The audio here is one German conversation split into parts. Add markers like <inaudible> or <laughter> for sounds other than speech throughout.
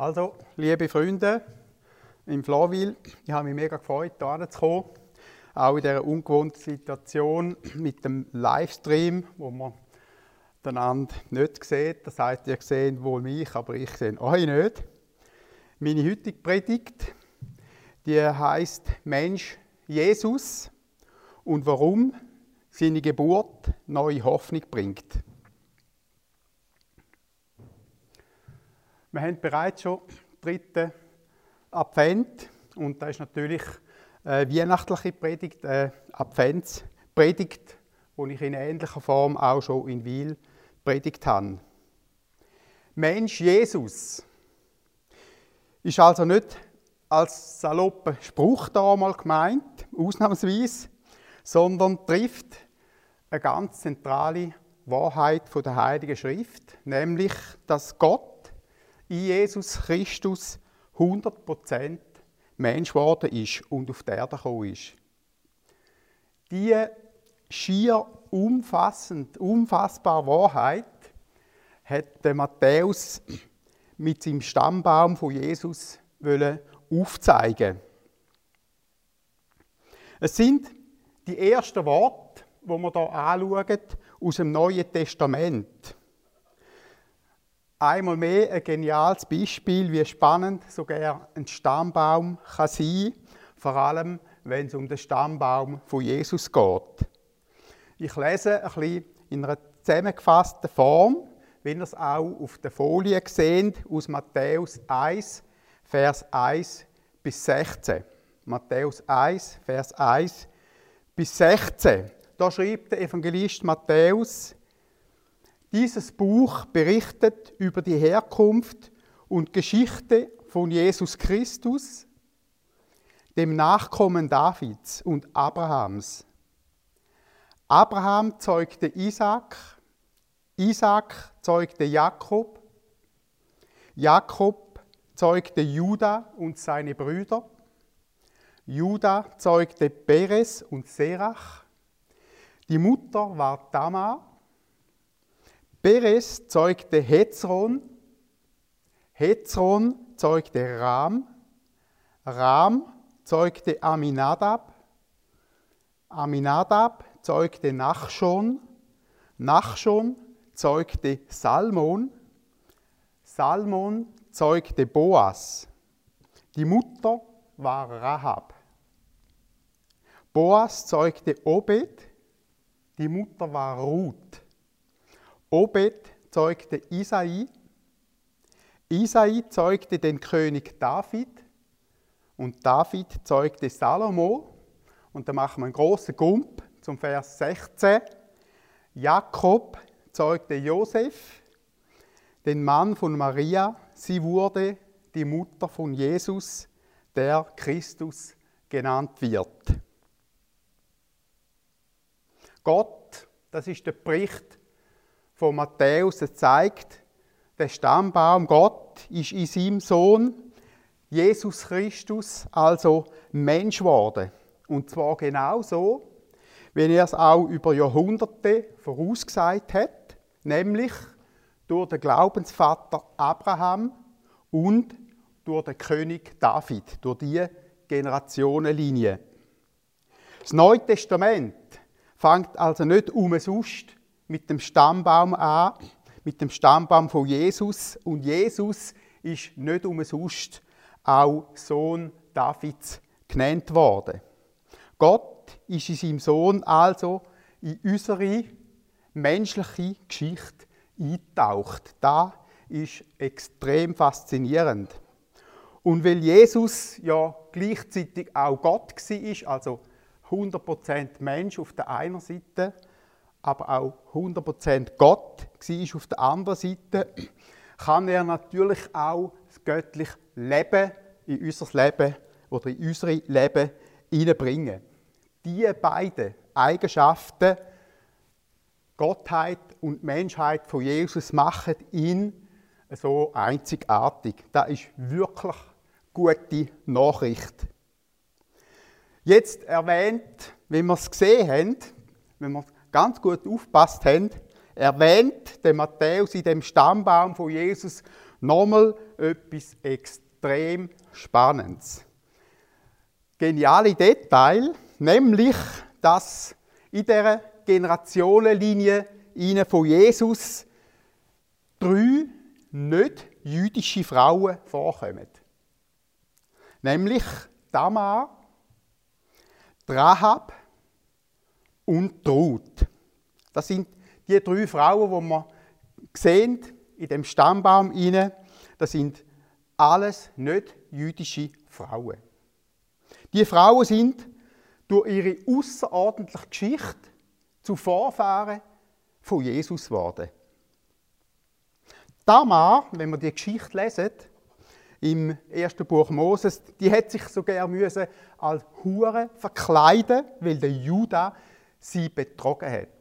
Also, liebe Freunde im Flawil, ich habe mich mega gefreut, hierher zu kommen. Auch in dieser ungewohnten Situation mit dem Livestream, wo man einander nicht sieht. Das heißt, ihr seht wohl mich, aber ich sehe euch nicht. Meine heutige Predigt, die heißt Mensch Jesus und warum seine Geburt neue Hoffnung bringt. Wir haben bereits schon den dritten Advent und da ist natürlich eine weihnachtliche Predigt, eine Adventspredigt, die ich in ähnlicher Form auch schon in Wil predigt habe. Mensch Jesus ist also nicht als salopper Spruch da mal gemeint, ausnahmsweise, sondern trifft eine ganz zentrale Wahrheit der Heiligen Schrift, nämlich, dass Gott in Jesus Christus 100% Mensch geworden ist und auf die Erde gekommen ist. Diese schier umfassend, unfassbare Wahrheit hat Matthäus mit seinem Stammbaum von Jesus aufzeigen. Es sind die ersten Worte, wo wir hier anschauen, aus dem Neuen Testament. Einmal mehr ein geniales Beispiel, wie spannend sogar ein Stammbaum kann sein vor allem wenn es um den Stammbaum von Jesus geht. Ich lese ein bisschen in einer zusammengefassten Form, wie ihr es auch auf der Folie seht, aus Matthäus 1, Vers 1 bis 16. Matthäus 1, Vers 1 bis 16. Da schreibt der Evangelist Matthäus, dieses Buch berichtet über die Herkunft und Geschichte von Jesus Christus, dem Nachkommen Davids und Abrahams. Abraham zeugte Isaac, Isaac zeugte Jakob, Jakob zeugte Juda und seine Brüder, Juda zeugte Peres und Serach, die Mutter war Tamar, Peres zeugte Hezron, Hezron zeugte Ram, Ram zeugte Aminadab, Aminadab zeugte Nachschon, Nachschon zeugte Salmon, Salmon zeugte Boas. Die Mutter war Rahab. Boas zeugte Obed, die Mutter war Ruth. Obed zeugte Isai, Isai zeugte den König David und David zeugte Salomo. Und da machen wir einen großen Gump zum Vers 16. Jakob zeugte Josef, den Mann von Maria. Sie wurde die Mutter von Jesus, der Christus genannt wird. Gott, das ist der Bericht von Matthäus zeigt, der Stammbaum Gott ist in seinem Sohn Jesus Christus also Mensch geworden. Und zwar genauso, wie er es auch über Jahrhunderte vorausgesagt hat, nämlich durch den Glaubensvater Abraham und durch den König David, durch die Generationenlinie. Das Neue Testament fängt also nicht umsonst mit dem Stammbaum an, mit dem Stammbaum von Jesus. Und Jesus ist nicht umsonst auch Sohn Davids genannt worden. Gott ist in seinem Sohn also in unsere menschliche Geschichte eingetaucht. Da ist extrem faszinierend. Und weil Jesus ja gleichzeitig auch Gott war, also 100% Mensch auf der einen Seite aber auch 100% Gott war auf der anderen Seite, kann er natürlich auch das göttliche Leben in unser Leben oder in unsere Leben hineinbringen. Diese beiden Eigenschaften, Gottheit und Menschheit von Jesus, machen ihn so einzigartig. Das ist wirklich gute Nachricht. Jetzt erwähnt, wie wir es gesehen haben, wenn wir ganz gut aufgepasst haben, erwähnt der Matthäus in dem Stammbaum von Jesus Nochmal etwas extrem Spannendes. Geniale Detail, nämlich, dass in der Generationenlinie von Jesus drei nicht jüdische Frauen vorkommen. Nämlich Tamar, Rahab und Ruth. Das sind die drei Frauen, die wir sehen in dem Stammbaum inne. Das sind alles nicht jüdische Frauen. Die Frauen sind durch ihre außerordentliche Geschichte zu Vorfahren von Jesus geworden. Tamar, wenn wir die Geschichte lesen, im ersten Buch Moses, die hat sich sogar müssen als Hure verkleiden, weil der Juda sie betrogen hat.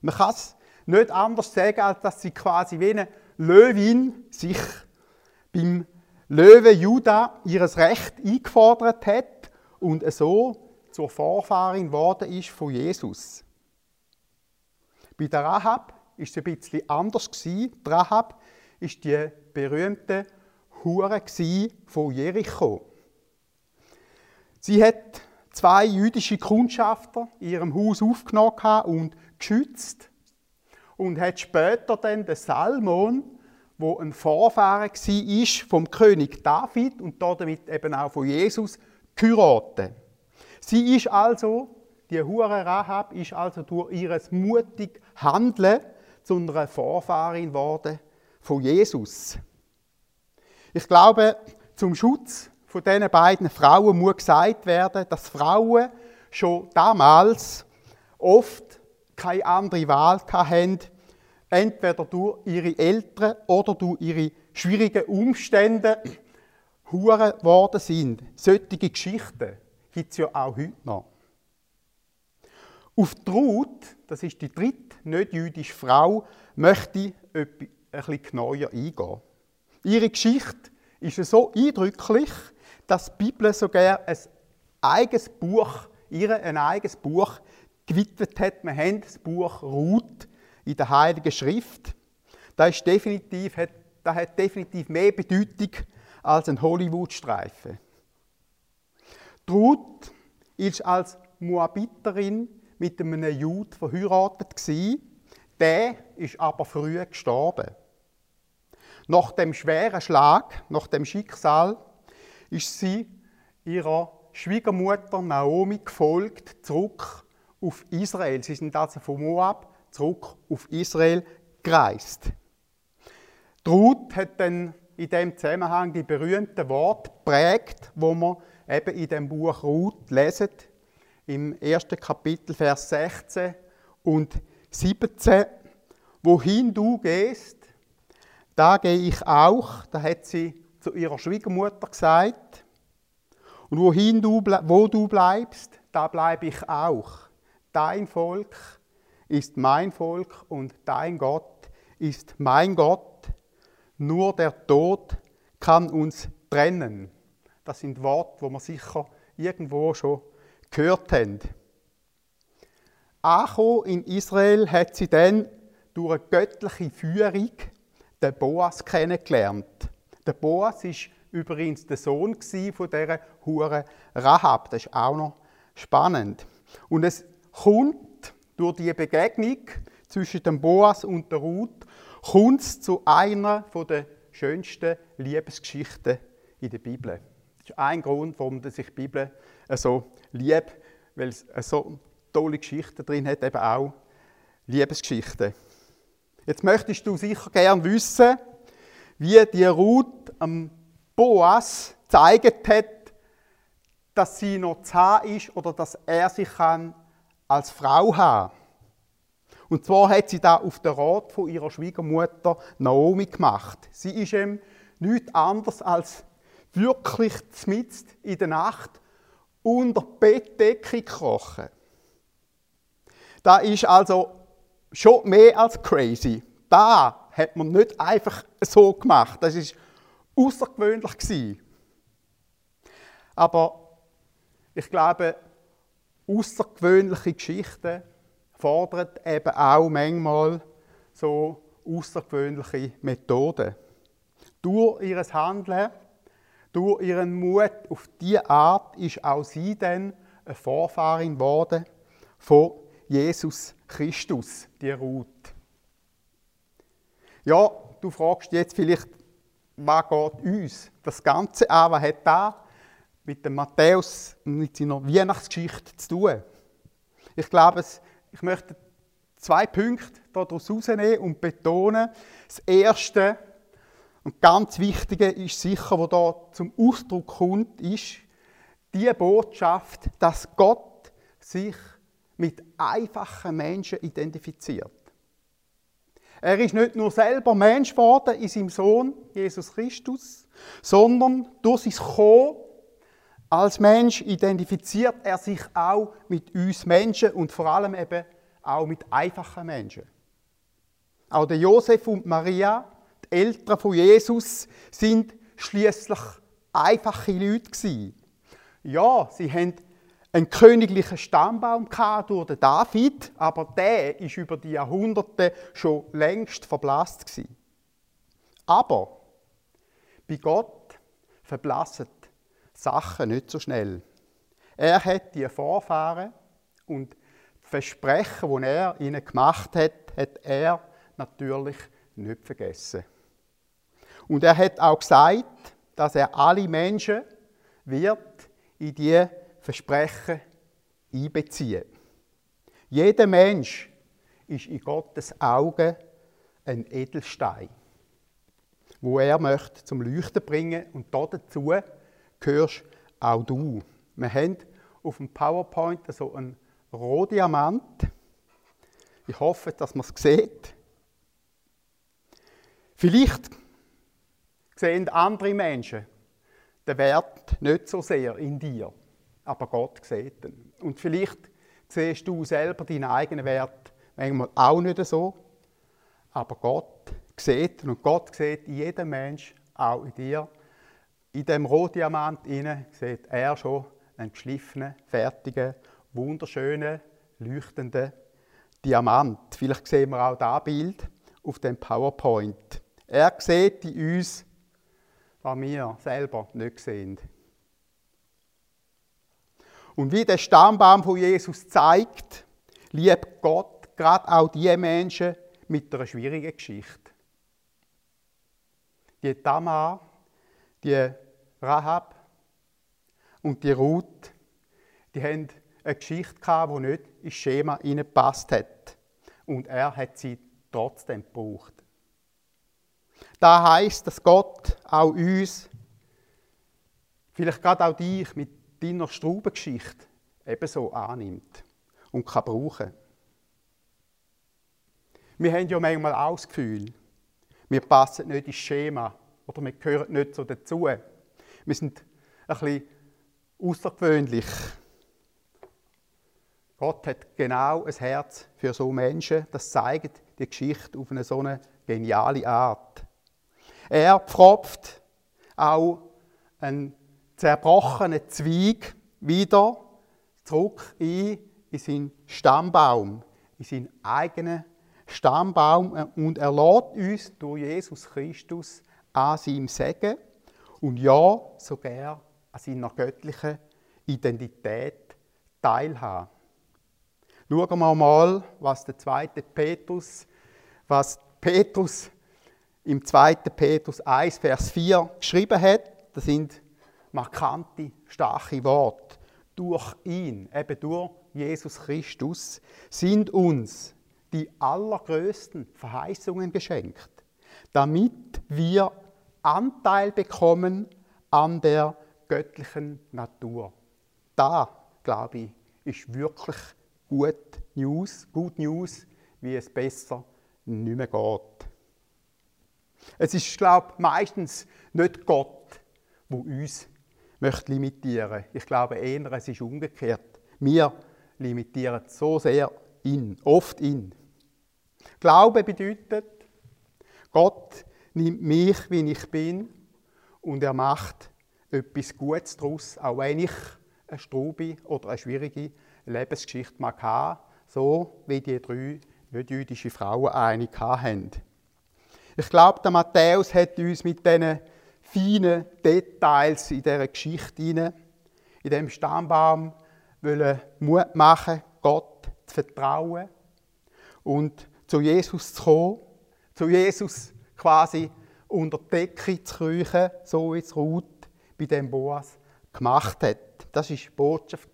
Man kann es nicht anders sagen, als dass sie quasi wie eine Löwin sich beim Löwe Juda ihres Recht eingefordert hat und so zur Vorfahrin geworden ist von Jesus. Bei der Rahab ist es ein bisschen anders gewesen. Die Rahab ist die berühmte Hure von Jericho. Sie hat zwei jüdische Kundschafter in ihrem Haus aufgenommen und geschützt und hat später dann den Salmon, wo ein Vorfahre war vom König David und damit eben auch von Jesus, geheiratet. Sie ist also, die Hure Rahab, ist also durch ihr mutig Handeln zu einer Vorfahrin geworden von Jesus. Ich glaube, zum Schutz von diesen beiden Frauen muss gesagt werden, dass Frauen schon damals oft keine andere Wahl hatten, entweder durch ihre Eltern oder durch ihre schwierigen Umstände <clears throat> Huren geworden sind. Solche Geschichten gibt es ja auch heute noch. Auf die das ist die dritte nicht-jüdische Frau, möchte ich bisschen genauer eingehen. Ihre Geschichte ist so eindrücklich, dass die Bibel sogar ein eigenes Buch, ihr ein eigenes Buch gewidmet hat. Wir haben das Buch Ruth in der Heiligen Schrift. Das, ist definitiv, hat, das hat definitiv mehr Bedeutung als ein Hollywood-Streifen. Ruth ist als Moabiterin mit einem Jud verheiratet. Der ist aber früh gestorben. Nach dem schweren Schlag, nach dem Schicksal, ist sie ihrer Schwiegermutter Naomi gefolgt, zurück auf Israel. Sie sind also von Moab zurück auf Israel gereist. Die Ruth hat dann in dem Zusammenhang die berühmten Worte prägt, wo man eben in dem Buch Ruth lesen, im ersten Kapitel, Vers 16 und 17. Wohin du gehst, da gehe ich auch, da hat sie zu ihrer Schwiegermutter gesagt. Und wohin du, wo du bleibst, da bleibe ich auch. Dein Volk ist mein Volk und dein Gott ist mein Gott. Nur der Tod kann uns trennen. Das sind Worte, wo wir sicher irgendwo schon gehört haben. Angekommen in Israel hat sie dann durch eine göttliche Führung den Boas kennengelernt. Der Boas ist übrigens der Sohn von dieser Hure Rahab. Das ist auch noch spannend. Und es kommt durch die Begegnung zwischen dem Boas und der Ruth kommt es zu einer der schönsten Liebesgeschichten in der Bibel. Das ist ein Grund, warum sich die Bibel so liebt, weil es so tolle Geschichten drin hat, eben auch Liebesgeschichten. Jetzt möchtest du sicher gern wissen, wie die Ruth am Boas gezeigt hat, dass sie noch zahm ist oder dass er sich kann als Frau haben. Und zwar hat sie da auf den Rat von ihrer Schwiegermutter Naomi gemacht. Sie ist ihm nichts anderes als wirklich mitten in der Nacht unter die Bettdecke gekrochen. Da ist also schon mehr als crazy. Da hat man nicht einfach so gemacht. Das ist außergewöhnlich Aber ich glaube, außergewöhnliche Geschichten fordern eben auch manchmal so außergewöhnliche Methode. Durch ihr Handeln, durch ihren Mut auf diese Art ist auch sie dann eine Vorfahrin geworden von Jesus Christus, die Ruth. Ja, du fragst jetzt vielleicht, was geht uns das Ganze an? Was hat da mit dem Matthäus und mit seiner Weihnachtsgeschichte zu tun? Ich glaube, ich möchte zwei Punkte daraus herausnehmen und betonen. Das erste und ganz wichtige ist sicher, was da zum Ausdruck kommt, ist die Botschaft, dass Gott sich mit einfachen Menschen identifiziert. Er ist nicht nur selber Mensch geworden in seinem Sohn Jesus Christus, sondern durch sein Kommen als Mensch identifiziert er sich auch mit uns Menschen und vor allem eben auch mit einfachen Menschen. Auch der Josef und Maria, die Eltern von Jesus, sind schließlich einfache Leute gewesen. Ja, sie haben einen königlichen Stammbaum durch den David, aber der ist über die Jahrhunderte schon längst verblasst gewesen. Aber bei Gott verblassen Sachen nicht so schnell. Er hat die Vorfahren und die Versprechen, die er ihnen gemacht hat, hat er natürlich nicht vergessen. Und er hat auch gesagt, dass er alle Menschen wird in die Versprechen einbeziehen. Jeder Mensch ist in Gottes Augen ein Edelstein, wo er möchte zum Leuchten bringen und dazu gehörst auch du. Wir haben auf dem PowerPoint so einen Rohdiamant. Ich hoffe, dass man es sieht. Vielleicht sehen andere Menschen den Wert nicht so sehr in dir aber Gott sieht ihn. Und vielleicht siehst du selber deinen eigenen Wert manchmal auch nicht so, aber Gott sieht ihn und Gott sieht in jedem Mensch, auch in dir. In dem Rohdiamant sieht er schon einen geschliffenen, fertigen, wunderschönen, leuchtenden Diamant. Vielleicht sehen wir auch das Bild auf dem PowerPoint. Er sieht in uns, was wir selber nicht sehen. Und wie der Stammbaum von Jesus zeigt, liebt Gott gerade auch die Menschen mit einer schwierigen Geschichte. Die Tamar, die Rahab und die Ruth, die haben eine Geschichte gehabt, die nicht ins Schema gepasst hat. Und er hat sie trotzdem gebraucht. Da heißt, dass Gott auch uns, vielleicht gerade auch dich, mit deiner Straubengeschichte ebenso annimmt und kann brauchen. Wir haben ja manchmal auch das Gefühl, wir passen nicht ins Schema oder wir gehören nicht so dazu. Wir sind ein bisschen außergewöhnlich. Gott hat genau ein Herz für so Menschen. Das zeigt die Geschichte auf eine so eine geniale Art. Er pfropft auch einen zerbrochenen Zweig wieder zurück in, in seinen Stammbaum, in seinen eigenen Stammbaum und er lädt uns durch Jesus Christus an seinem Segen und ja, sogar an seiner göttlichen Identität teilhaben. Schauen wir mal, was der zweite Petrus, was Petrus im 2. Petrus 1, Vers 4 geschrieben hat. Das sind markante, starke Worte. Durch ihn, eben durch Jesus Christus, sind uns die allergrößten Verheißungen geschenkt, damit wir Anteil bekommen an der göttlichen Natur. Da, glaube ich, ist wirklich gut News, gut News, wie es besser nicht mehr geht. Es ist, glaube ich, meistens nicht Gott, wo uns möchte limitieren. Ich glaube eher, es ist umgekehrt. Wir limitieren so sehr ihn, oft ihn. Glaube bedeutet, Gott nimmt mich, wie ich bin, und er macht etwas Gutes daraus, auch wenn ich eine Strube oder eine schwierige Lebensgeschichte mag haben, so wie die drei nicht-jüdische Frauen eine hatten. Ich glaube, der Matthäus hat uns mit diesen feinen Details in dieser Geschichte in dem Stammbaum Mut machen, Gott zu vertrauen und zu Jesus zu kommen, zu Jesus quasi unter die Decke zu kriechen, so wie es Ruth bei dem Boas gemacht hat. Das ist die Botschaft,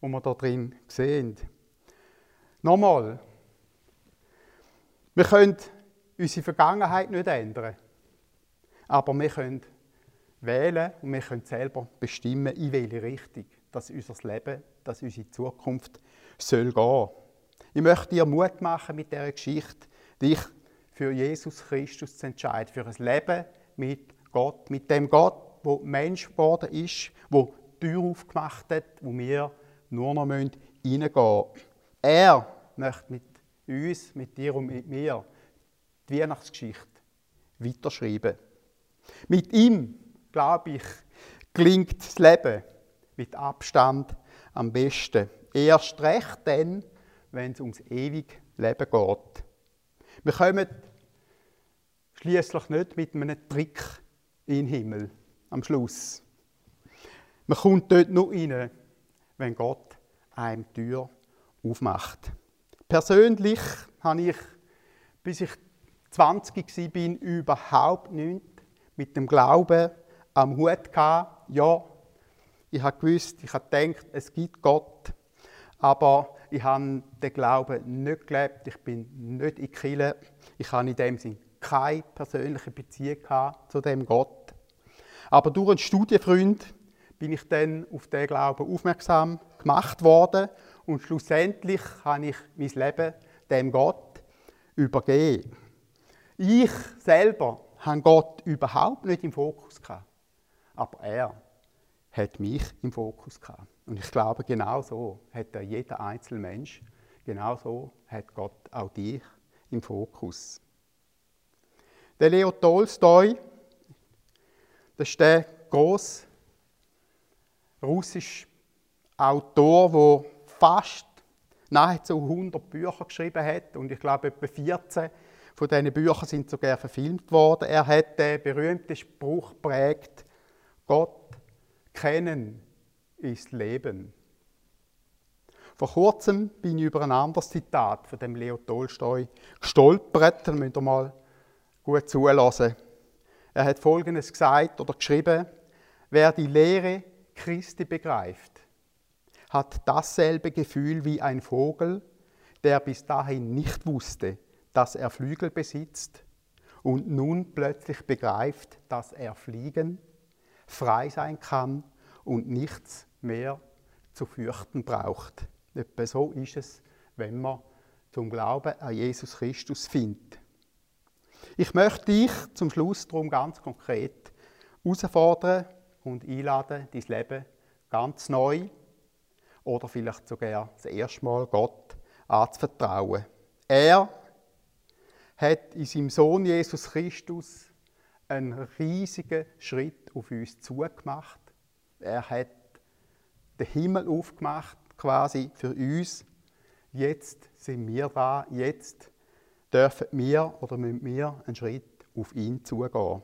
die wir da drin sehen. Nochmal, wir können unsere Vergangenheit nicht ändern, aber wir können wählen und wir können selber bestimmen, in welche Richtung dass unser Leben, dass unsere Zukunft soll gehen. Ich möchte dir Mut machen mit dieser Geschichte, dich für Jesus Christus zu entscheiden, für ein Leben mit Gott, mit dem Gott, wo Mensch geworden ist, wo die Tür aufgemacht hat, wo wir nur noch reingehen müssen. Er möchte mit uns, mit dir und mit mir die Weihnachtsgeschichte weiterschreiben. Mit ihm, glaube ich, gelingt das Leben mit Abstand am besten. Erst recht dann, wenn es ums ewige Leben geht. Wir kommen schließlich nicht mit einem Trick in den Himmel am Schluss. Man kommt dort nur rein, wenn Gott einem die Tür aufmacht. Persönlich habe ich, bis ich 20 war, überhaupt nichts mit dem Glauben am Hut gehabt. Ja, ich habe gewusst, ich habe gedacht, es gibt Gott, aber ich habe den Glauben nicht gelebt, ich bin nicht in Kirche, ich habe in dem Sinn keine persönliche Beziehung zu dem Gott. Aber durch einen Studienfreund bin ich dann auf den Glauben aufmerksam gemacht worden und schlussendlich habe ich mein Leben dem Gott übergeben. Ich selber habe Gott überhaupt nicht im Fokus gehabt, aber er hat mich im Fokus gehabt. Und ich glaube, genau so hat jeder einzelne Mensch, genau so hat Gott auch dich im Fokus. Der Leo Tolstoi, das ist der große russische Autor, der fast nahezu 100 Bücher geschrieben hat und ich glaube etwa 14 von diesen Büchern sind sogar verfilmt worden. Er hat den berühmten Spruch prägt: Gott kennen ist Leben. Vor kurzem bin ich über ein anderes Zitat von dem Leo Tolstoi gestolpert. Da müsst ihr mal gut zulassen. Er hat Folgendes gesagt oder geschrieben: Wer die Lehre Christi begreift, hat dasselbe Gefühl wie ein Vogel, der bis dahin nicht wusste, dass er Flügel besitzt und nun plötzlich begreift, dass er fliegen, frei sein kann und nichts mehr zu fürchten braucht. Etwa so ist es, wenn man zum Glauben an Jesus Christus findet. Ich möchte dich zum Schluss darum ganz konkret herausfordern und einladen, dein Leben ganz neu oder vielleicht sogar das erste Mal Gott anzuvertrauen. Er hat in seinem Sohn Jesus Christus einen riesigen Schritt auf uns zugemacht. Er hat den Himmel aufgemacht, quasi für uns. Jetzt sind wir da, jetzt dürfen wir oder müssen wir einen Schritt auf ihn zugehen.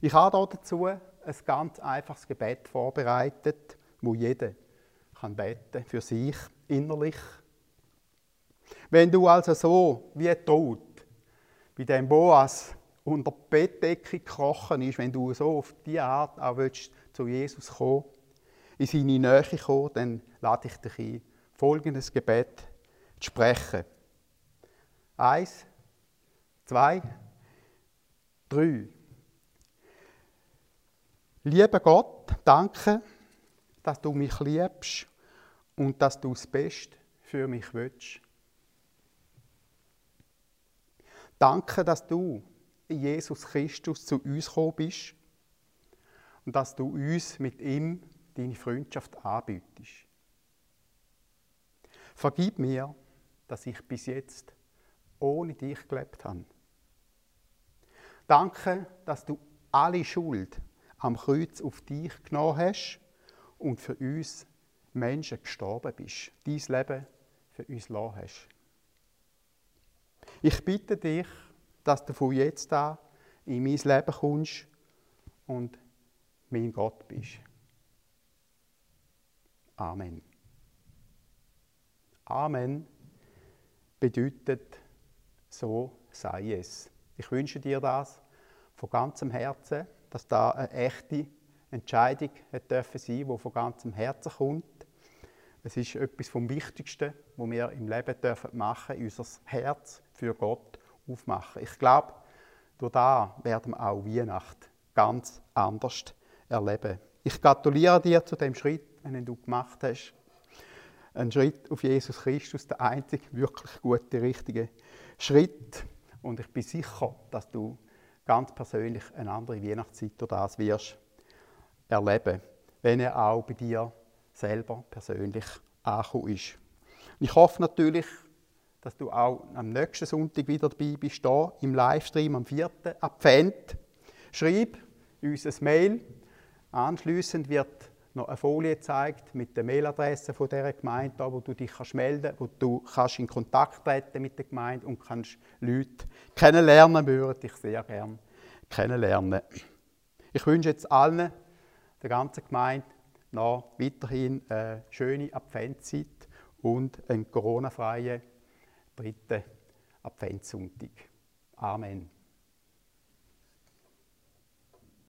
Ich habe dazu ein ganz einfaches Gebet vorbereitet, wo jeder kann beten für sich innerlich. Wenn du also so wie tot bei dem Boas unter die Bettdecke gekrochen ist, wenn du so auf diese Art auch willst, zu Jesus kommen, in seine Nähe kommen, dann lade ich dich ein, folgendes Gebet zu sprechen. Eins, zwei, drei. Lieber Gott, danke, dass du mich liebst und dass du das Beste für mich willst. Danke, dass du, Jesus Christus, zu uns gekommen bist und dass du uns mit ihm deine Freundschaft anbietest. Vergib mir, dass ich bis jetzt ohne dich gelebt habe. Danke, dass du alle Schuld am Kreuz auf dich genommen hast und für uns Menschen gestorben bist, dein Leben für uns lassen hast. Ich bitte dich, dass du von jetzt an in mein Leben kommst und mein Gott bist. Amen. Amen bedeutet, so sei es. Ich wünsche dir das von ganzem Herzen, dass da eine echte Entscheidung dürfen sein, die von ganzem Herzen kommt. Es ist etwas vom Wichtigsten, was wir im Leben dürfen machen, unser Herz für Gott aufmachen. Ich glaube, durch da werden wir auch Weihnachten ganz anders erleben. Ich gratuliere dir zu dem Schritt, den du gemacht hast. Ein Schritt auf Jesus Christus, der einzige wirklich gute, richtige Schritt. Und ich bin sicher, dass du ganz persönlich eine andere Weihnachtszeit durch das wirst erleben, wenn er auch bei dir selber persönlich angekommen ist. Ich hoffe natürlich, dass du auch am nächsten Sonntag wieder dabei bist, hier im Livestream am 4. Advent. Schreib uns ein Mail. Anschließend wird noch eine Folie gezeigt mit der Mailadresse von dieser Gemeinde, wo du dich kannst melden wo du kannst in Kontakt treten mit der Gemeinde und kannst Leute kennenlernen. Wir würden dich sehr gerne kennenlernen. Ich wünsche jetzt allen, der ganzen Gemeinde, noch weiterhin eine schöne Adventszeit und einen Corona-freien dritten Adventssonntag. Amen.